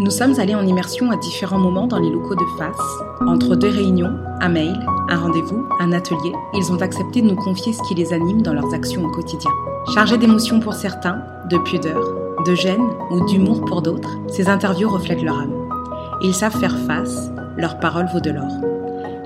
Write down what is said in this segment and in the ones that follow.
Nous sommes allés en immersion à différents moments dans les locaux de FAS. Entre deux réunions, un mail, un rendez-vous, un atelier, ils ont accepté de nous confier ce qui les anime dans leurs actions au quotidien. Chargés d'émotions pour certains, de pudeur, de gêne ou d'humour pour d'autres, ces interviews reflètent leur âme. Ils savent faire face, leur parole vaut de l'or.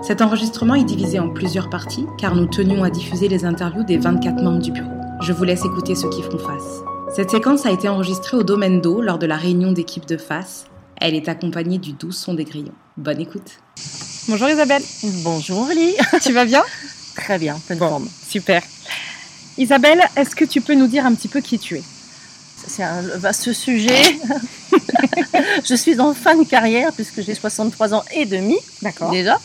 Cet enregistrement est divisé en plusieurs parties car nous tenions à diffuser les interviews des 24 membres du bureau. Je vous laisse écouter ceux qui font face. Cette séquence a été enregistrée au domaine d'eau lors de la réunion d'équipe de face. Elle est accompagnée du doux son des grillons. Bonne écoute. Bonjour Isabelle. Bonjour Ali. Tu vas bien? Très bien, pleine Bon. forme. Super. Isabelle, est-ce que tu peux nous dire un petit peu qui tu es? C'est un vaste sujet. je suis en fin de carrière puisque j'ai 63 ans et demi D'accord. déjà.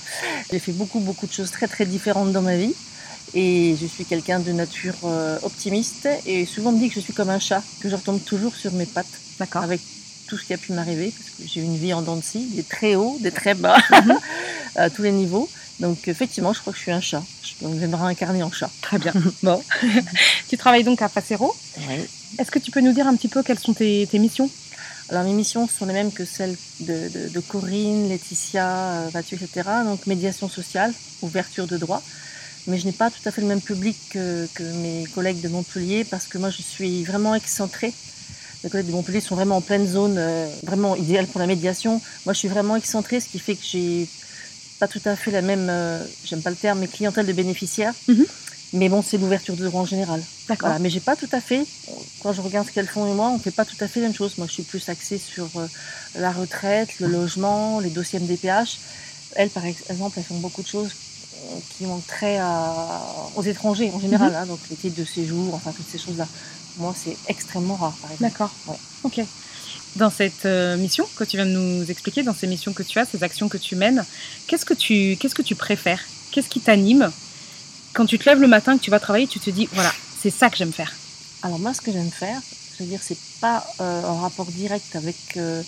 J'ai fait beaucoup beaucoup de choses très très différentes dans ma vie et je suis quelqu'un de nature euh, optimiste et souvent on me dit que je suis comme un chat, que je retombe toujours sur mes pattes D'accord. avec tout ce qui a pu m'arriver parce que j'ai eu une vie en dents de scie, des très hauts, des très bas, à tous les niveaux. Donc effectivement, je crois que je suis un chat. Donc je vais me réincarner en chat. Très bien. Bon. tu travailles donc à Facero. Est-ce que tu peux nous dire un petit peu quelles sont tes, tes missions? Alors mes missions sont les mêmes que celles de, de- de Corinne, Laetitia, euh, Mathieu, etc. Donc médiation sociale, ouverture de droit. Mais je n'ai pas tout à fait le même public que, que mes collègues de Montpellier parce que moi je suis vraiment excentrée. Les collègues de Montpellier sont vraiment en pleine zone, euh, vraiment idéale pour la médiation. Moi je suis vraiment excentrée, ce qui fait que j'ai pas tout à fait la même, euh, j'aime pas le terme, mais clientèle de bénéficiaires. Mhm. Mais bon, c'est l'ouverture de droit en général. D'accord. Voilà, mais j'ai pas tout à fait, quand je regarde ce qu'elles font et moi, on fait pas tout à fait la même chose. Moi, je suis plus axée sur euh, la retraite, le logement, les dossiers MDPH. Elles, par ex- exemple, elles font beaucoup de choses qui ont trait à- aux étrangers en général, hein, donc les titres de séjour, enfin toutes ces choses-là. Moi, c'est extrêmement rare, par exemple. D'accord. Ouais. Ok. Dans cette euh, mission que tu viens de nous expliquer, dans ces missions que tu as, ces actions que tu mènes, qu'est-ce que tu, qu'est-ce que tu préfères? Qu'est-ce qui t'anime? Quand tu te lèves le matin, que tu vas travailler, tu te dis, voilà, c'est ça que j'aime faire. Alors moi, ce que j'aime faire, je veux dire, c'est pas euh, en rapport direct avec euh,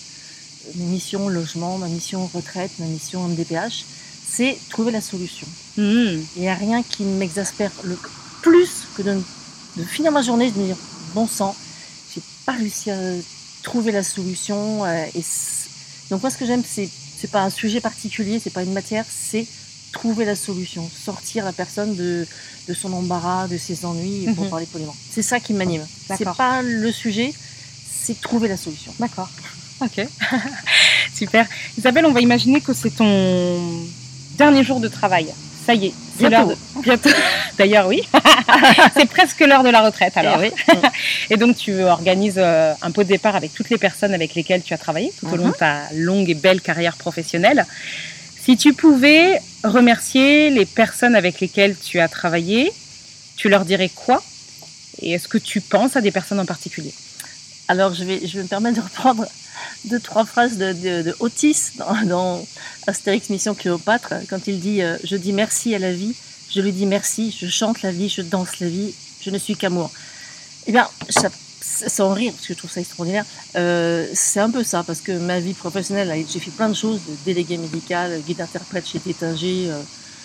mes missions logement, ma mission retraite, ma mission MDPH, c'est trouver la solution. Hmm. Il n'y a rien qui m'exaspère le plus que de, de finir ma journée et de me dire bon sang, j'ai pas réussi à trouver la solution. euh, et donc moi, ce que j'aime, c'est c'est pas un sujet particulier, c'est pas une matière, c'est trouver la solution, sortir la personne de, de son embarras, de ses ennuis, pour Mhm. parler poliment. C'est ça qui m'anime. C'est pas le sujet, c'est trouver la solution. D'accord. Ok. Super. Isabelle, on va imaginer que c'est ton dernier jour de travail. Ça y est, c'est l'heure Bientôt. de... Bientôt. D'ailleurs, oui. c'est presque l'heure de la retraite alors. Eh oui. Et donc, tu organises euh, un pot de départ avec toutes les personnes avec lesquelles tu as travaillé tout au long de ta longue et belle carrière professionnelle. Si tu pouvais remercier les personnes avec lesquelles tu as travaillé, tu leur dirais quoi? Et est-ce que tu penses à des personnes en particulier? Alors, je vais, je me permettre de reprendre deux, trois phrases de, Otis dans, Astérix Mission Cléopâtre, quand il dit euh, Je dis merci à la vie, je lui dis merci, je chante la vie, je danse la vie, je ne suis qu'amour. Eh bien, ça, sans rire, parce que je trouve ça extraordinaire, euh, c'est un peu ça, parce que ma vie professionnelle, j'ai fait plein de choses, de délégué médical, guide interprète chez Tétinger, euh,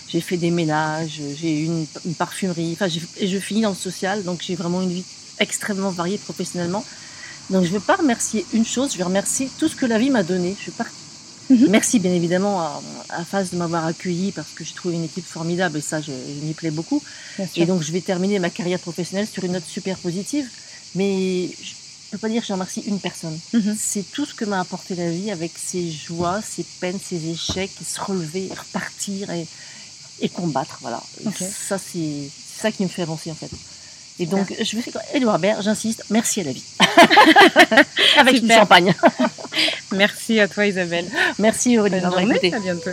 j'ai fait des ménages, j'ai eu une, une parfumerie, enfin, et je finis dans le social, donc j'ai vraiment une vie extrêmement variée professionnellement. Donc je ne veux pas remercier une chose, je vais remercier tout ce que la vie m'a donné. Je vais pas... Mhm. Merci bien évidemment à, à Faz de m'avoir accueilli parce que j'ai trouvé une équipe formidable et ça, je, je m'y plais beaucoup. Et donc je vais terminer ma carrière professionnelle sur une note super positive. Mais je ne peux pas dire que je remercie une personne. Mhm. C'est tout ce que m'a apporté la vie avec ses joies, ses peines, ses échecs, et se relever, repartir et, et combattre. Voilà. Ça, c'est ça qui me fait avancer en fait. Et donc, je vais faire Edouard Baird, j'insiste, merci à la vie. Avec une champagne. Merci à toi Isabelle. Merci Aurélie Bonne journée, à bientôt.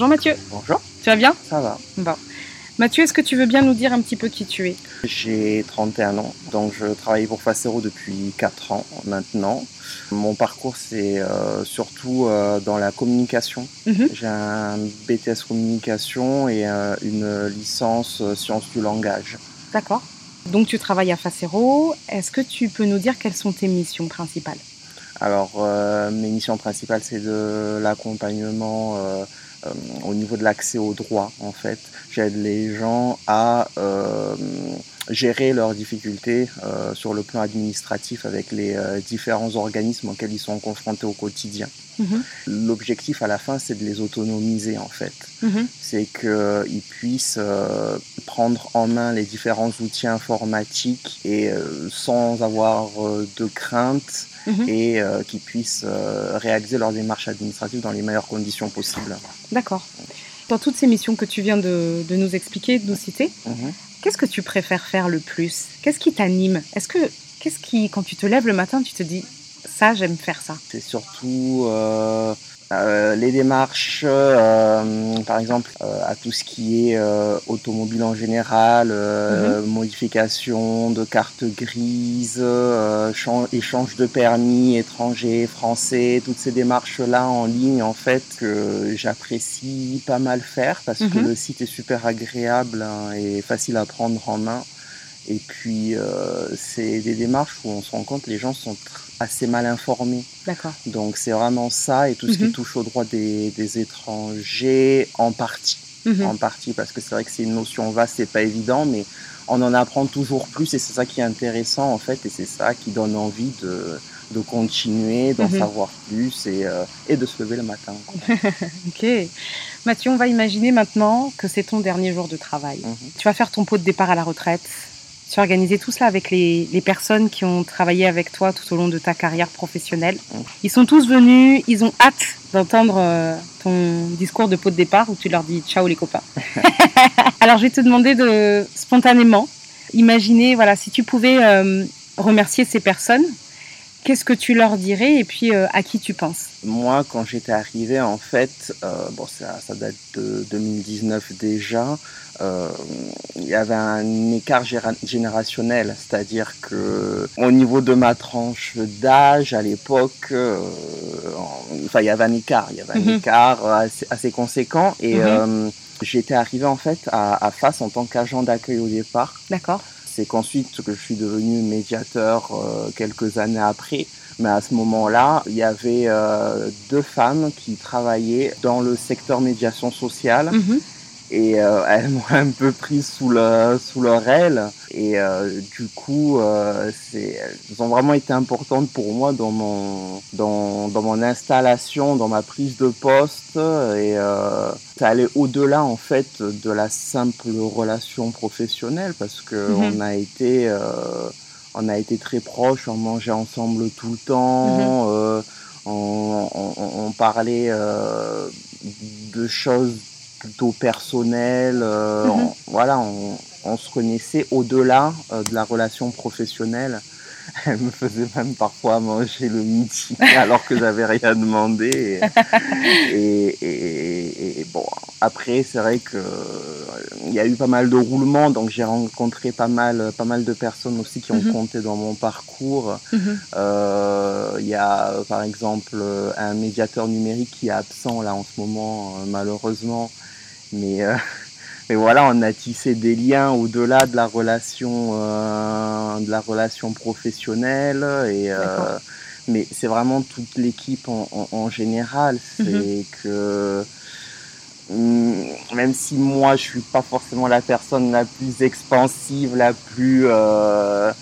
Bonjour Mathieu, Bonjour, tu vas bien? Ça va. Bon. Mathieu, est-ce que tu veux bien nous dire un petit peu qui tu es? J'ai 31 ans, donc je travaille pour Facero depuis 4 ans maintenant. Mon parcours, c'est euh, surtout euh, dans la communication. Mhm. J'ai un BTS communication et euh, une licence sciences du langage. D'accord. Donc tu travailles à Facero. Est-ce que tu peux nous dire quelles sont tes missions principales? Alors, mes missions principales, c'est de l'accompagnement au niveau de l'accès aux droits, en fait. J'aide les gens à euh, gérer leurs difficultés euh, sur le plan administratif avec les euh, différents organismes auxquels ils sont confrontés au quotidien. Mhm. L'objectif à la fin, c'est de les autonomiser, en fait. Mhm. c'est qu'ils puissent euh, prendre en main les différents outils informatiques et euh, sans avoir euh, de crainte Mhm. et euh, qu'ils puissent euh, réaliser leurs démarches administratives dans les meilleures conditions possibles. D'accord. Dans toutes ces missions que tu viens de, de nous expliquer, de nous citer, Mhm. qu'est-ce que tu préfères faire le plus? Qu'est-ce qui t'anime? Est-ce que, qu'est-ce qui, quand tu te lèves le matin, tu te dis ça, j'aime faire ça? C'est surtout euh, les démarches, euh, par exemple, euh, à tout ce qui est euh, automobile en général, euh, modification de carte grise, euh, chan- échange de permis étrangers, français, toutes ces démarches-là en ligne, en fait, que j'apprécie pas mal faire parce que Mhm. le site est super agréable hein, et facile à prendre en main. Et puis, euh, c'est des démarches où on se rend compte que les gens sont assez mal informés. D'accord. Donc c'est vraiment ça et tout ce Mhm. qui touche aux droits des, des étrangers en partie. Mhm. En partie parce que c'est vrai que c'est une notion vaste, c'est pas évident, mais on en apprend toujours plus et c'est ça qui est intéressant en fait et c'est ça qui donne envie de, de continuer, d'en Mhm. savoir plus et, euh, et de se lever le matin. Ok. Mathieu, on va imaginer maintenant que c'est ton dernier jour de travail. Mhm. Tu vas faire ton pot de départ à la retraite. Tu as organisé tout cela avec les, les personnes qui ont travaillé avec toi tout au long de ta carrière professionnelle. Ils sont tous venus, ils ont hâte d'entendre euh, ton discours de pot de départ où tu leur dis ciao les copains. Alors je vais te demander de spontanément imaginer, voilà, si tu pouvais euh, remercier ces personnes, qu'est-ce que tu leur dirais et puis euh, à qui tu penses? Moi, quand j'étais arrivé, en fait, euh, bon, ça, ça date de 2019 déjà, euh, il y avait un écart générationnel, c'est-à-dire que au niveau de ma tranche d'âge, à l'époque, en- enfin, il y avait un écart, il y avait un Mhm. écart assez, assez conséquent, et Mhm. j'étais arrivé en fait à, à Face en tant qu'agent d'accueil au départ. D'accord C'est qu'ensuite que je suis devenu médiateur euh, quelques années après. Mais à ce moment-là, il y avait euh, deux femmes qui travaillaient dans le secteur médiation sociale Mhm. Et euh, elles m'ont un peu pris sous, le, sous leur aile. Et euh, du coup, euh, c'est, elles ont vraiment été importantes pour moi dans mon, dans, dans mon installation, dans ma prise de poste. Et euh, ça allait au-delà en fait de la simple relation professionnelle parce que Mhm. on a été, euh, on a été très proches, on mangeait ensemble tout le temps. euh, on, on- on parlait euh, de choses plutôt personnelles. euh, Mhm. on- voilà, on, on se connaissait au-delà euh, de la relation professionnelle. Elle me faisait même parfois manger le midi alors que j'avais rien demandé. Et, et- et- et bon, après, c'est vrai que euh, il y a eu pas mal de roulements, donc j'ai rencontré pas mal, pas mal de personnes aussi qui ont Mhm. compté dans mon parcours. Mhm. Euh, Il y a par exemple un médiateur numérique qui est absent là en ce moment, euh, malheureusement. Mais, euh, mais voilà, on a tissé des liens au-delà de la relation, euh, de la relation professionnelle. Et, euh, mais c'est vraiment toute l'équipe en, en- en général. C'est Mhm. que hum, même si moi je suis pas forcément la personne la plus expansive, la plus euh,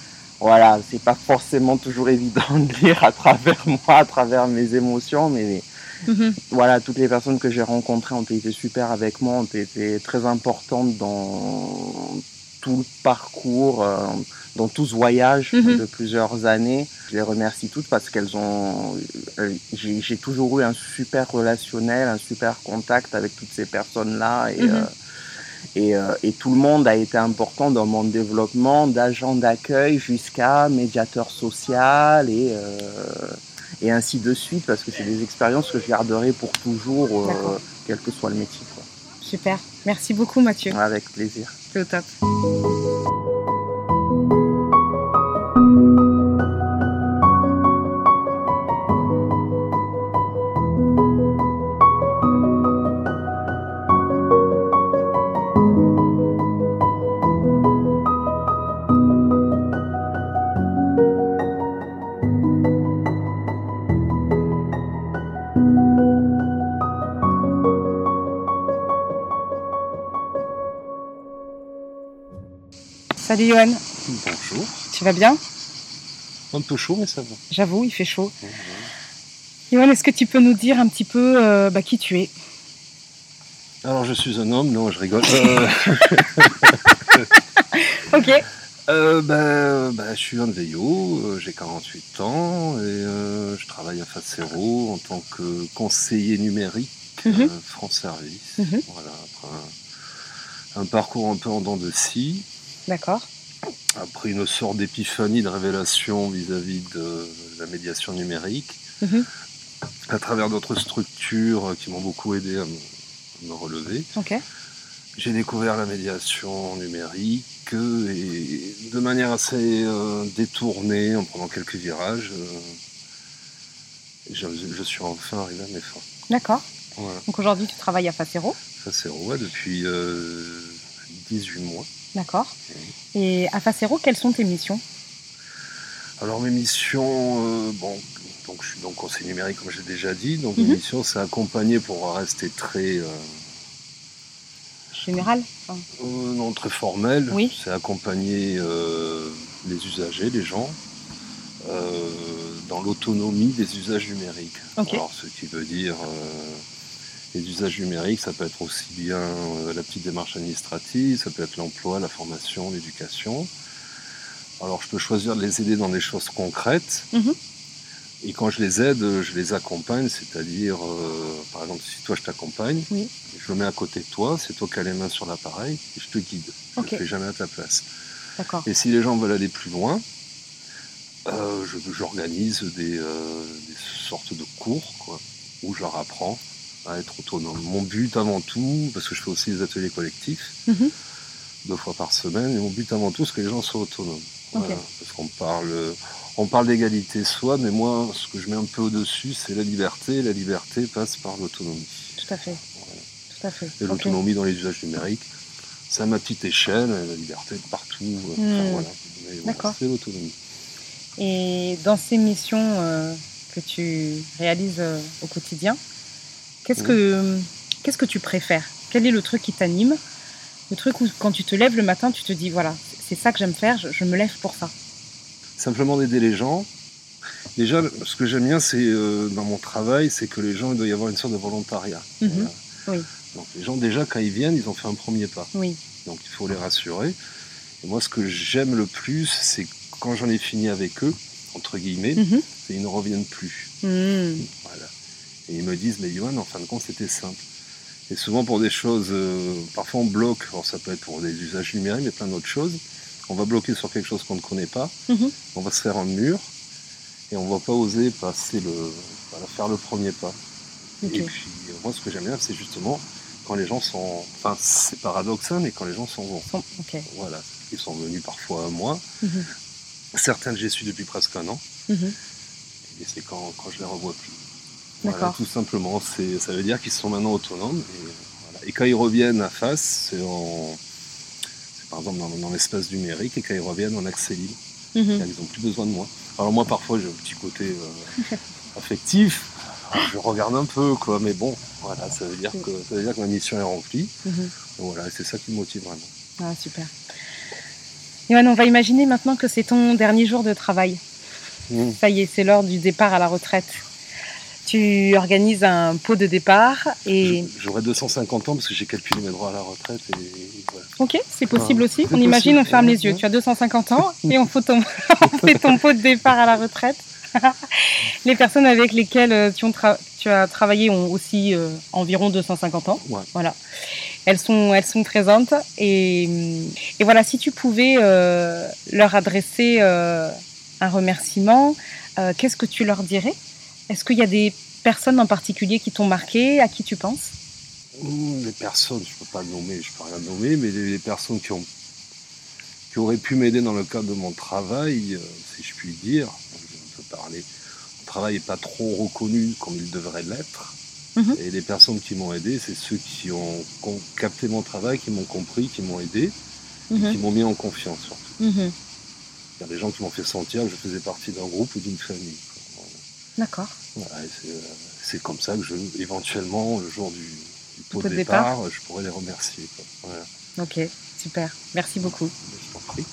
voilà, c'est pas forcément toujours évident de lire à travers moi, à travers mes émotions, mais Mhm. voilà, toutes les personnes que j'ai rencontrées ont été super avec moi, ont été très importantes dans tout le parcours, euh, dans tout ce voyage Mhm. de plusieurs années. Je les remercie toutes parce qu'elles ont, euh, j'ai toujours eu un super relationnel, un super contact avec toutes ces personnes-là et Mhm. euh, et, euh, et tout le monde a été important dans mon développement d'agent d'accueil jusqu'à médiateur social et, euh, et ainsi de suite, parce que c'est des expériences que je garderai pour toujours, euh, quel que soit le métier. Quoi. Super. Merci beaucoup, Mathieu. Avec plaisir. C'est au top. Salut Johan, Bonjour. tu vas bien? Un peu chaud, mais ça va. J'avoue, il fait chaud. Johan, est-ce que tu peux nous dire un petit peu euh, bah, qui tu es? Alors, je suis un homme, non, je rigole. Euh, Ok. euh, ben, ben, je suis un Veillot, j'ai 48 ans et je travaille à Facero en tant que conseiller numérique euh, France Service. Mhm. Voilà, après un, un parcours un peu en dents de scie. D'accord. après une sorte d'épiphanie, de révélation vis-à-vis de la médiation numérique, Mhm. à travers d'autres structures qui m'ont beaucoup aidé à me, relever. J'ai découvert la médiation numérique euh, et de manière assez euh, détournée, en prenant quelques virages, euh, je, je suis enfin arrivé à mes fins. D'accord. Voilà. Donc aujourd'hui, tu travailles à Facero. Ça c'est ouais, depuis euh, 18 mois. D'accord. Et à Facero, quelles sont tes missions? Alors mes missions, euh, bon, donc je suis donc conseiller numérique comme j'ai déjà dit, donc Mhm. mes missions c'est accompagner pour rester très, euh, Générales Enfin, euh, non, très formel, Oui. c'est accompagner les usagers, les gens, dans l'autonomie des usages numériques. Ok. Alors ce qui veut dire les usages numériques, ça peut être aussi bien euh, la petite démarche administrative, ça peut être l'emploi, la formation, l'éducation. Alors je peux choisir de les aider dans des choses concrètes. Mhm. Et quand je les aide, je les accompagne, c'est-à-dire, euh, par exemple, si toi je t'accompagne, Oui. je me mets à côté de toi, c'est toi qui as les mains sur l'appareil, et je te guide. Je ne fais jamais à ta place. Et si les gens veulent aller plus loin, euh, j'organise des, euh, des sortes de cours quoi, où je leur apprends à être autonome. Mon but avant tout, parce que je fais aussi des ateliers collectifs, Mhm. deux fois par semaine, et mon but avant tout, c'est que les gens soient autonomes. Voilà, parce qu'on parle, on parle d'égalité soi, mais moi, ce que je mets un peu au-dessus, c'est la liberté. La liberté passe par l'autonomie. Tout à fait. Tout à fait. Et l'autonomie dans les usages numériques, c'est à ma petite échelle, et la liberté de partout. euh, enfin, Hmm. voilà, D'accord. c'est l'autonomie. Et dans ces missions euh, que tu réalises euh, au quotidien, qu'est-ce Oui. que qu'est-ce que tu préfères? Quel est le truc qui t'anime? Le truc où quand tu te lèves le matin, tu te dis voilà, c'est ça que j'aime faire, je, je me lève pour ça. Simplement d'aider les gens. Déjà, ce que j'aime bien, c'est euh, dans mon travail, c'est que les gens, il doit y avoir une sorte de volontariat. Mhm. Voilà. Oui. Donc les gens, déjà, quand ils viennent, ils ont fait un premier pas. Oui. Donc il faut les rassurer. Et moi, ce que j'aime le plus, c'est quand j'en ai fini avec eux, entre guillemets, Mhm. c'est qu'ils ne reviennent plus. Hmm. Voilà. Et ils me disent, mais Johan, en fin de compte, c'était simple. Et souvent pour des choses, euh, parfois on bloque, alors ça peut être pour des usages numériques, mais plein d'autres choses. On va bloquer sur quelque chose qu'on ne connaît pas, Mhm. on va se faire un mur, et on va pas oser passer le, voilà, faire le premier pas. Et puis moi, ce que j'aime bien, c'est justement quand les gens sont, enfin c'est paradoxal, mais quand les gens sont bons. Voilà, ils sont venus parfois à moi. Mhm. Certains que j'ai su depuis presque un an, Mhm. et c'est quand, quand je les revois plus. Voilà, tout simplement, ça veut dire qu'ils sont maintenant autonomes. Et, voilà. Et quand ils reviennent à face, c'est, en, par exemple dans, dans l'espace numérique, et quand ils reviennent en accès libre, Mhm. ils n'ont plus besoin de moi. Alors moi, parfois, j'ai un petit côté euh, affectif. Je regarde un peu, quoi, mais bon, voilà, ça veut dire que, ça veut dire que ma mission est remplie. Mhm. Voilà, c'est ça qui me motive vraiment. Ah, super. Johan, on va imaginer maintenant que c'est ton dernier jour de travail. Mmh. Ça y est, c'est l'heure du départ à la retraite. Tu organises un pot de départ et... J'aurai 250 ans parce que j'ai calculé mes droits à la retraite et voilà. Ok, c'est possible Ah, aussi. On imagine, on ferme les yeux. Tu as 250 ans et on, fait ton... on fait ton pot de départ à la retraite. les personnes avec lesquelles euh, tu, as travaillé ont aussi euh, environ 250 ans. Ouais. Voilà. Elles sont, elles sont présentes. Et, et voilà, si tu pouvais euh, leur adresser euh, un remerciement, qu'est-ce que tu leur dirais? Est-ce qu'il y a des personnes en particulier qui t'ont marqué, à qui tu penses? Les personnes, je peux pas nommer, je peux rien nommer, mais les, personnes qui ont qui auraient pu m'aider dans le cadre de mon travail, euh, si je puis dire, je peux parler. Mon travail n'est pas trop reconnu comme il devrait l'être. Mhm. Et les personnes qui m'ont aidé, c'est ceux qui ont, qui ont capté mon travail, qui m'ont compris, qui m'ont aidé, Mhm. qui m'ont mis en confiance surtout. Mhm. Il y a des gens qui m'ont fait sentir que je faisais partie d'un groupe ou d'une famille. D'accord. Euh, c'est comme ça que je, éventuellement, le jour du, pot, de départ, je pourrais les remercier. Ok, super. Merci beaucoup. Je t'en prie.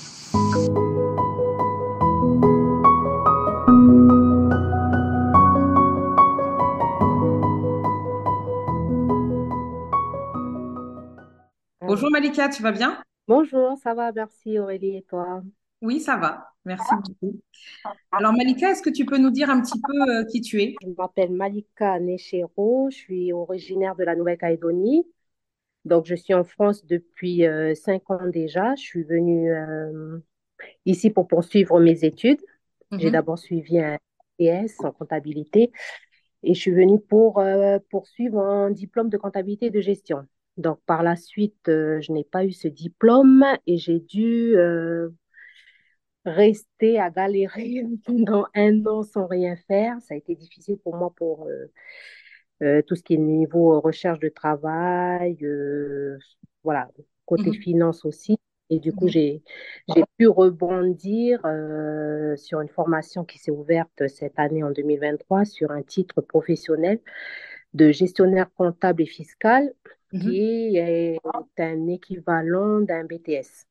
Bonjour Malika, tu vas bien? Bonjour, ça va, merci Aurélie et toi? Oui, ça va. Merci beaucoup. Alors Malika, est-ce que tu peux nous dire un petit peu euh, qui tu es? Je m'appelle Malika Nechero, je suis originaire de la Nouvelle-Calédonie. Donc, je suis en France depuis euh, cinq ans déjà. Je suis venue euh, ici pour poursuivre mes études. J'ai Mhm, d'abord suivi un PS en comptabilité et je suis venue pour poursuivre un diplôme de comptabilité et de gestion. Donc, par la suite, je n'ai pas eu ce diplôme et j'ai dû rester à galérer pendant un an sans rien faire. Ça a été difficile pour moi pour euh, euh, tout ce qui est niveau recherche de travail, euh, voilà, côté mhm, finance aussi. Et du coup, mhm, j'ai, j'ai pu rebondir euh, sur une formation qui s'est ouverte cette année en 2023 sur un titre professionnel de gestionnaire comptable et fiscal mhm. qui est un équivalent d'un BTS.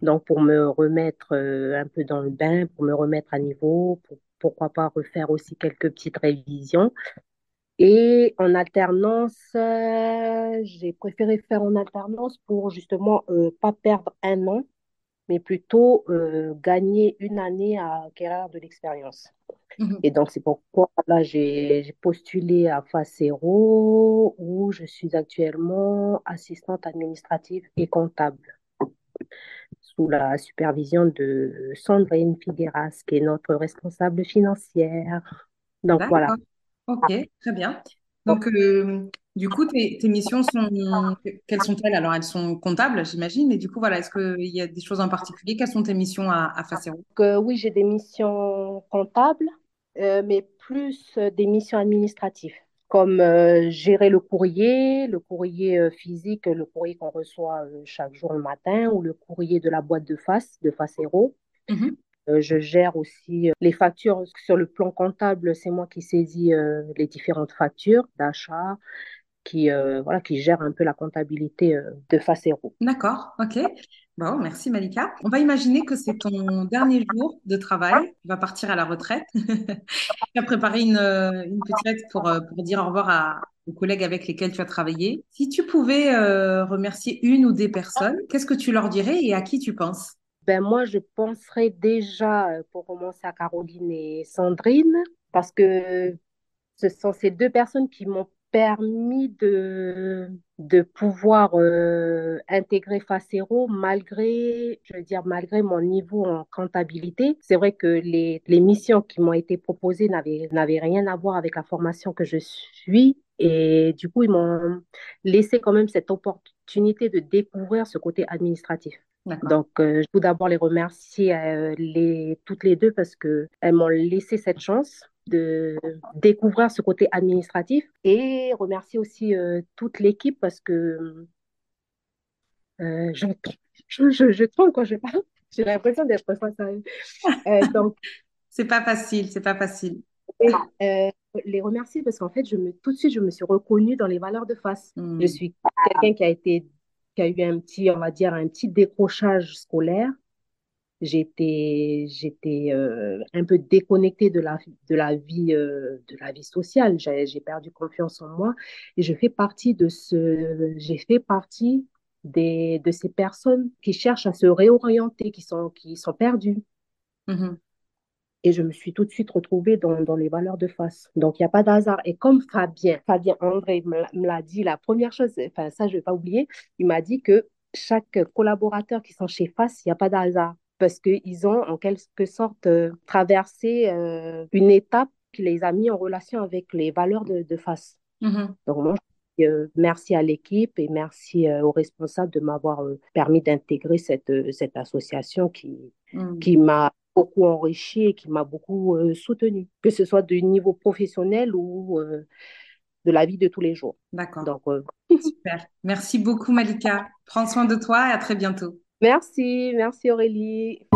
Donc, pour me remettre euh, un peu dans le bain, pour me remettre à niveau, pour, pourquoi pas refaire aussi quelques petites révisions. Et en alternance, euh, j'ai préféré faire en alternance pour justement euh, pas perdre un an, mais plutôt euh, gagner une année à acquérir de l'expérience. mhm. Et donc, c'est pourquoi là, j'ai j'ai postulé à Facero, où je suis actuellement assistante administrative et comptable sous la supervision de Sandrine Figueras, qui est notre responsable financière. Donc voilà. Ok, très bien. Donc, euh, du coup, tes, tes missions sont... Quelles sont-elles? Alors, elles sont comptables, j'imagine. Et du coup, voilà, est-ce qu'il y a des choses en particulier? Quelles sont tes missions à, à Facero? Euh, oui, j'ai des missions comptables, euh, mais plus des missions administratives, comme euh, gérer le courrier, le courrier euh, physique, le courrier qu'on reçoit euh, chaque jour le matin, ou le courrier de la boîte de face, de Facero. Euh, je gère aussi les factures sur le plan comptable. C'est moi qui saisis les différentes factures d'achat, qui, euh, voilà, qui gère un peu la comptabilité euh, de Facero. D'accord, ok. Bon, merci Malika. On va imaginer que c'est ton dernier jour de travail. Tu vas partir à la retraite. Tu as préparé une, euh, une petite lettre pour, euh, pour dire au revoir à, aux collègues avec lesquels tu as travaillé. Si tu pouvais euh, remercier une ou des personnes, qu'est-ce que tu leur dirais et à qui tu penses? Ben moi, je penserais déjà, pour commencer, à Caroline et Sandrine, parce que ce sont ces deux personnes qui m'ont permis de, de pouvoir euh, intégrer Facero malgré, je veux dire, malgré mon niveau en comptabilité. C'est vrai que les, les missions qui m'ont été proposées n'avaient, rien à voir avec la formation que je suis. Et du coup, ils m'ont laissé quand même cette opportunité de découvrir ce côté administratif. Donc, euh, je veux d'abord les remercier euh, les, toutes les deux parce qu'elles m'ont laissé cette chance de découvrir ce côté administratif et remercier aussi euh, toute l'équipe parce que euh, je, je, je, je tremble quand je parle. J'ai l'impression d'être face à. Euh, donc, C'est pas facile, c'est pas facile. et, euh, les remercier parce qu'en fait, je me, tout de suite, je me suis reconnue dans les valeurs de face. Je Hmm. suis quelqu'un qui a été, qui a eu un petit, on va dire, un petit décrochage scolaire. J'étais, j'étais euh, un peu déconnectée de la, de la vie, euh, de la vie sociale. J'ai, perdu confiance en moi et je fais partie de ce, j'ai fait partie des, de ces personnes qui cherchent à se réorienter, qui sont, qui sont perdues. Mhm. Et je me suis tout de suite retrouvée dans, dans les valeurs de face. Donc, il n'y a pas d'hasard. Et comme Fabien, Fabien André me l'a dit, la première chose, enfin, ça, je ne vais pas oublier, il m'a dit que chaque collaborateur qui sont chez Face, il n'y a pas d'hasard. Parce qu'ils ont, en quelque sorte, euh, traversé euh, une étape qui les a mis en relation avec les valeurs de, de Face. Mhm. Donc, moi, euh, merci à l'équipe et merci euh, aux responsables de m'avoir permis d'intégrer cette, cette association qui, Hmm. qui m'a beaucoup enrichi et qui m'a beaucoup soutenu, que ce soit du niveau professionnel ou de la vie de tous les jours. D'accord. Donc, Super. Merci beaucoup Malika. Prends soin de toi et à très bientôt. Merci, merci Aurélie.